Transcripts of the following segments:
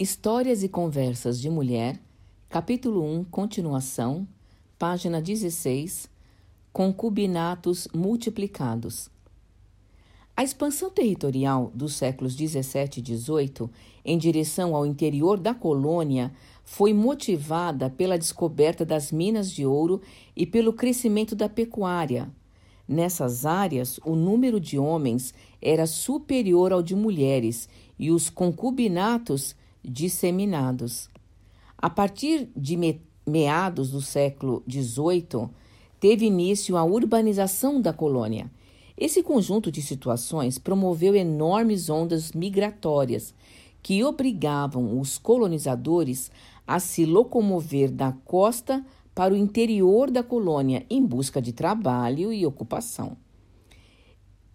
Histórias e Conversas de Mulher, capítulo 1, continuação, página 16, Concubinatos multiplicados. A expansão territorial dos séculos 17 e 18 em direção ao interior da colônia foi motivada pela descoberta das minas de ouro e pelo crescimento da pecuária. Nessas áreas, o número de homens era superior ao de mulheres e os concubinatos disseminados. A partir de meados do século XVIII, teve início a urbanização da colônia. Esse conjunto de situações promoveu enormes ondas migratórias que obrigavam os colonizadores a se locomover da costa para o interior da colônia em busca de trabalho e ocupação.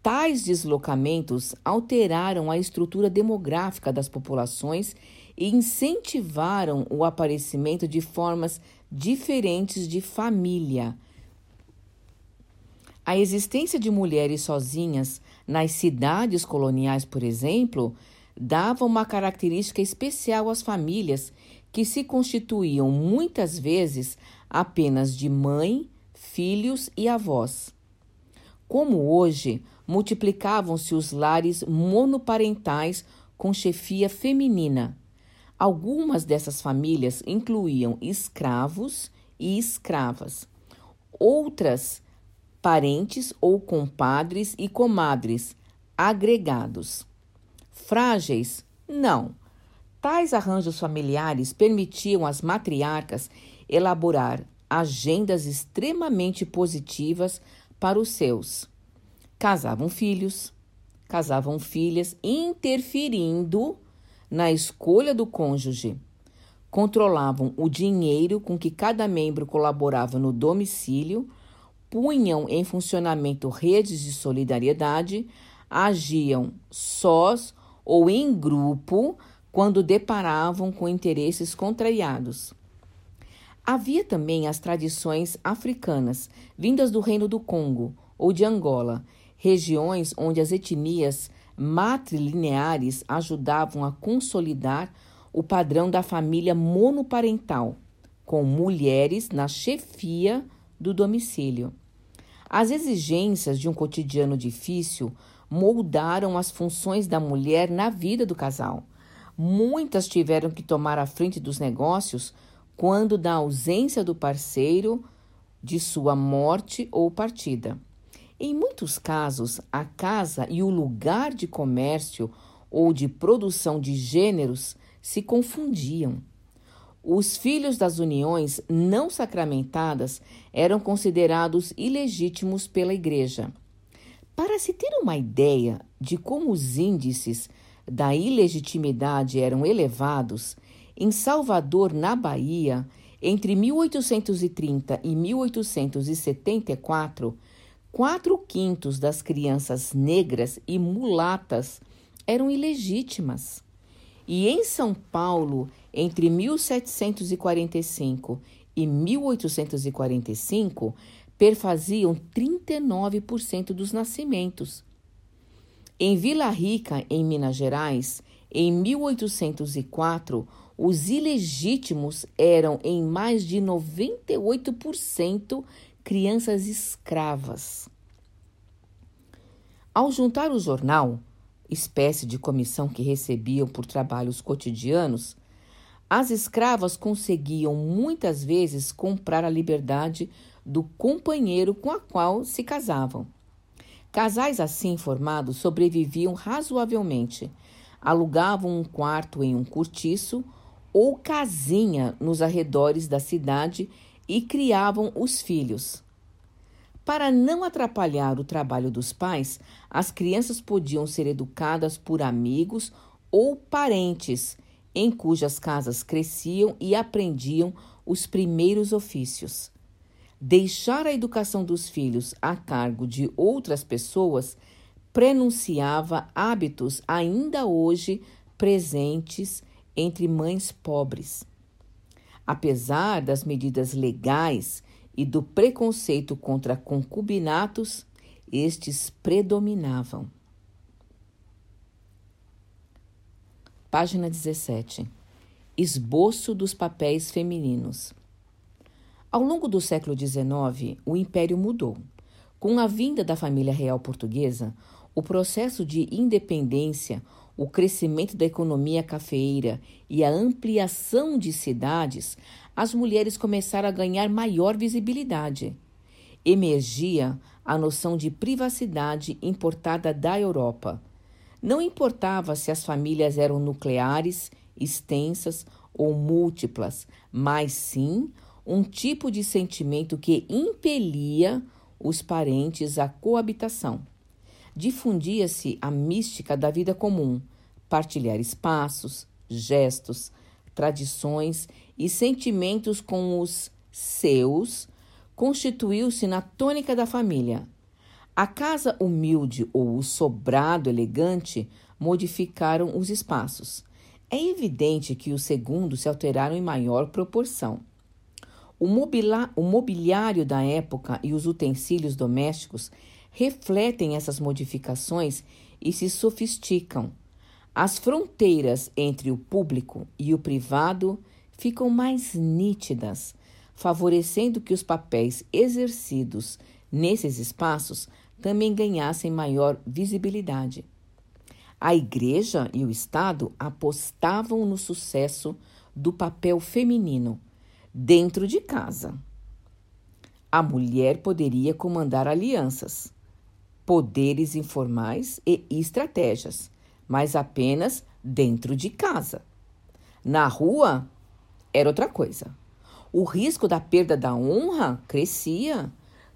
Tais deslocamentos alteraram a estrutura demográfica das populações e incentivaram o aparecimento de formas diferentes de família. A existência de mulheres sozinhas nas cidades coloniais, por exemplo, dava uma característica especial às famílias que se constituíam muitas vezes apenas de mãe, filhos e avós. Como hoje, multiplicavam-se os lares monoparentais com chefia feminina. Algumas dessas famílias incluíam escravos e escravas. Outras, parentes ou compadres e comadres, agregados. Frágeis? Não. Tais arranjos familiares permitiam às matriarcas elaborar agendas extremamente positivas para os seus. Casavam filhos, casavam filhas, interferindo na escolha do cônjuge. Controlavam o dinheiro com que cada membro colaborava no domicílio, punham em funcionamento redes de solidariedade, agiam sós ou em grupo quando deparavam com interesses contrariados. Havia também as tradições africanas, vindas do Reino do Congo ou de Angola, regiões onde as etnias matrilineares ajudavam a consolidar o padrão da família monoparental, com mulheres na chefia do domicílio. As exigências de um cotidiano difícil moldaram as funções da mulher na vida do casal. Muitas tiveram que tomar a frente dos negócios quando da ausência do parceiro, de sua morte ou partida. Em muitos casos, a casa e o lugar de comércio ou de produção de gêneros se confundiam. Os filhos das uniões não sacramentadas eram considerados ilegítimos pela Igreja. Para se ter uma ideia de como os índices da ilegitimidade eram elevados, em Salvador, na Bahia, entre 1830 e 1874, quatro quintos das crianças negras e mulatas eram ilegítimas. E em São Paulo, entre 1745 e 1845, perfaziam 39% dos nascimentos. Em Vila Rica, em Minas Gerais, em 1804, os ilegítimos eram, em mais de 98%, crianças escravas. Ao juntar o jornal, espécie de comissão que recebiam por trabalhos cotidianos, as escravas conseguiam muitas vezes comprar a liberdade do companheiro com a qual se casavam. Casais assim formados sobreviviam razoavelmente, alugavam um quarto em um cortiço ou casinha nos arredores da cidade e criavam os filhos. Para não atrapalhar o trabalho dos pais, as crianças podiam ser educadas por amigos ou parentes em cujas casas cresciam e aprendiam os primeiros ofícios. Deixar a educação dos filhos a cargo de outras pessoas prenunciava hábitos ainda hoje presentes entre mães pobres. Apesar das medidas legais e do preconceito contra concubinatos, estes predominavam. Página 17. Esboço dos papéis femininos. Ao longo do século XIX, o império mudou. Com a vinda da família real portuguesa, o processo de independência, o crescimento da economia cafeeira e a ampliação de cidades, as mulheres começaram a ganhar maior visibilidade. Emergia a noção de privacidade importada da Europa. Não importava se as famílias eram nucleares, extensas ou múltiplas, mas sim um tipo de sentimento que impelia os parentes à coabitação. Difundia-se a mística da vida comum, partilhar espaços, gestos, tradições e sentimentos com os seus constituiu-se na tônica da família. A casa humilde ou o sobrado elegante modificaram os espaços. É evidente que os segundos se alteraram em maior proporção. O, o mobiliário da época e os utensílios domésticos refletem essas modificações e se sofisticam. As fronteiras entre o público e o privado ficam mais nítidas, favorecendo que os papéis exercidos nesses espaços também ganhassem maior visibilidade. A Igreja e o Estado apostavam no sucesso do papel feminino dentro de casa. A mulher poderia comandar alianças, poderes informais e estratégias, mas apenas dentro de casa. Na rua era outra coisa. O risco da perda da honra crescia.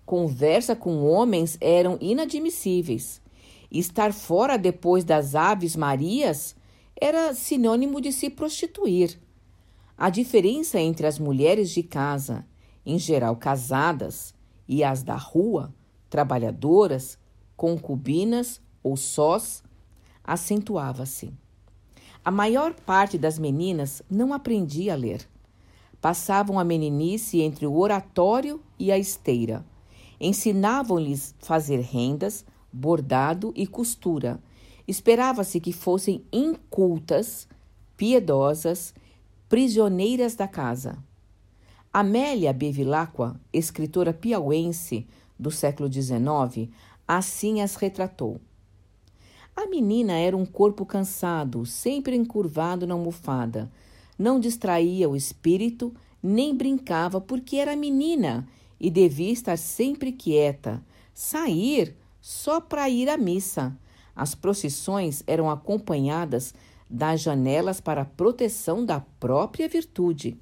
Conversa com homens eram inadmissíveis Estar fora depois das Aves Marias era sinônimo de se prostituir. A diferença entre as mulheres de casa, em geral casadas, e as da rua, trabalhadoras, concubinas ou sós, acentuava-se. A maior parte das meninas não aprendia a ler. Passavam a meninice entre o oratório e a esteira. Ensinavam-lhes fazer rendas, bordado e costura. Esperava-se que fossem incultas, piedosas, prisioneiras da casa. Amélia Bevilacqua, escritora piauense do século XIX, assim as retratou. A menina era um corpo cansado, sempre encurvado na almofada. Não distraía o espírito, nem brincava, porque era menina e devia estar sempre quieta. Sair só para ir à missa. As procissões eram acompanhadas das janelas para proteção da própria virtude.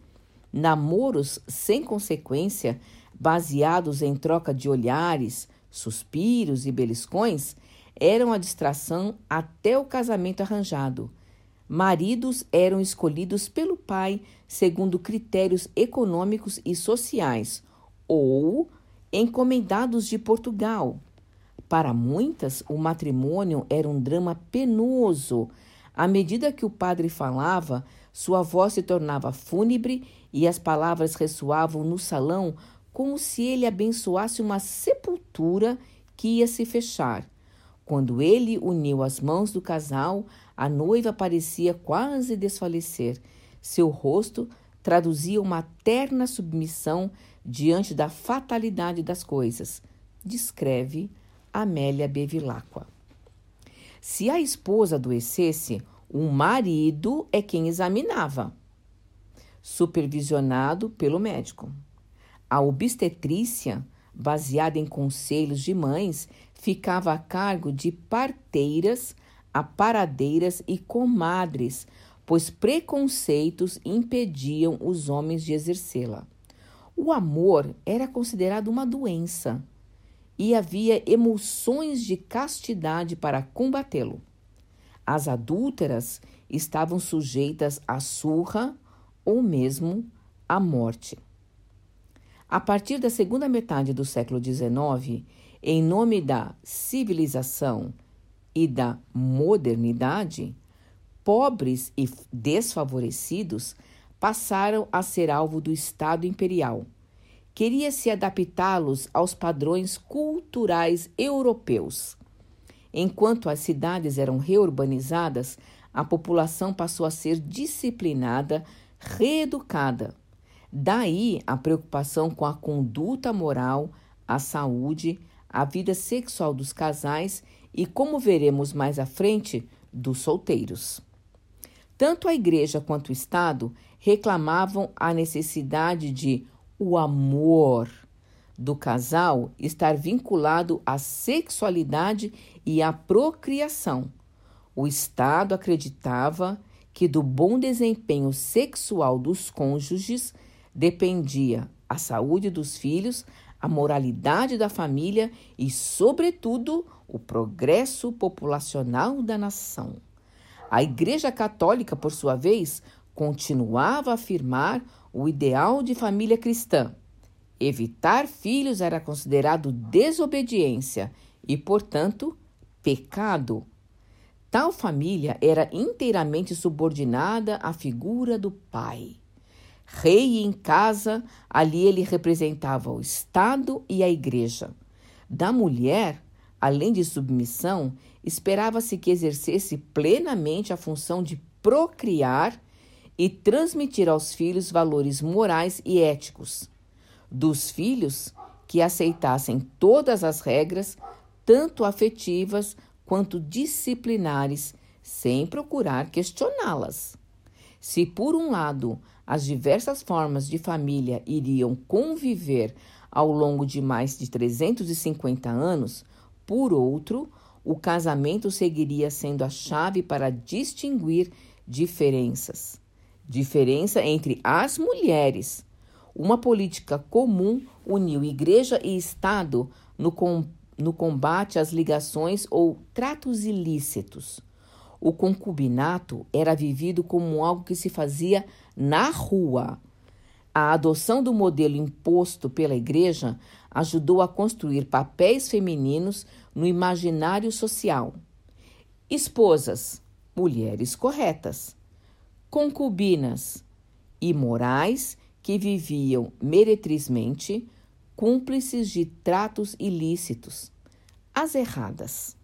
Namoros sem consequência, baseados em troca de olhares, suspiros e beliscões, eram a distração até o casamento arranjado. Maridos eram escolhidos pelo pai segundo critérios econômicos e sociais ou encomendados de Portugal, para muitas, o matrimônio era um drama penoso. À medida que o padre falava, sua voz se tornava fúnebre e as palavras ressoavam no salão como se ele abençoasse uma sepultura que ia se fechar. Quando ele uniu as mãos do casal, a noiva parecia quase desfalecer. Seu rosto traduzia uma terna submissão diante da fatalidade das coisas. Descreve Amélia Bevilacqua. Se a esposa adoecesse, o marido é quem examinava, supervisionado pelo médico. A obstetrícia, baseada em conselhos de mães, ficava a cargo de parteiras, aparadeiras e comadres, pois preconceitos impediam os homens de exercê-la. O amor era considerado uma doença e havia emulsões de castidade para combatê-lo. As adúlteras estavam sujeitas à surra ou mesmo à morte. A partir da segunda metade do século XIX, em nome da civilização e da modernidade, pobres e desfavorecidos passaram a ser alvo do Estado imperial queria-se adaptá-los aos padrões culturais europeus. Enquanto as cidades eram reurbanizadas, a população passou a ser disciplinada reeducada. Daí a preocupação com a conduta moral, a saúde, a vida sexual dos casais e, como veremos mais à frente, dos solteiros. Tanto a igreja quanto o Estado reclamavam a necessidade de o amor do casal estar vinculado à sexualidade e à procriação. O Estado acreditava que do bom desempenho sexual dos cônjuges dependia a saúde dos filhos, a moralidade da família e, sobretudo, o progresso populacional da nação. A Igreja Católica, por sua vez, continuava a afirmar o ideal de família cristã. Evitar filhos era considerado desobediência e, portanto, pecado. Tal família era inteiramente subordinada à figura do pai. Rei em casa, ali ele representava o Estado e a Igreja. Da mulher, além de submissão, esperava-se que exercesse plenamente a função de procriar e transmitir aos filhos valores morais e éticos. Dos filhos, que aceitassem todas as regras, tanto afetivas quanto disciplinares, sem procurar questioná-las. Se, por um lado, as diversas formas de família iriam conviver ao longo de mais de 350 anos, por outro, o casamento seguiria sendo a chave para distinguir diferenças. Diferença entre as mulheres. Uma política comum uniu igreja e Estado no, com, no combate às ligações ou tratos ilícitos. O concubinato era vivido como algo que se fazia na rua. A adoção do modelo imposto pela igreja ajudou a construir papéis femininos no imaginário social. Esposas, mulheres corretas. Concubinas, imorais que viviam meretrizmente, cúmplices de tratos ilícitos. As erradas.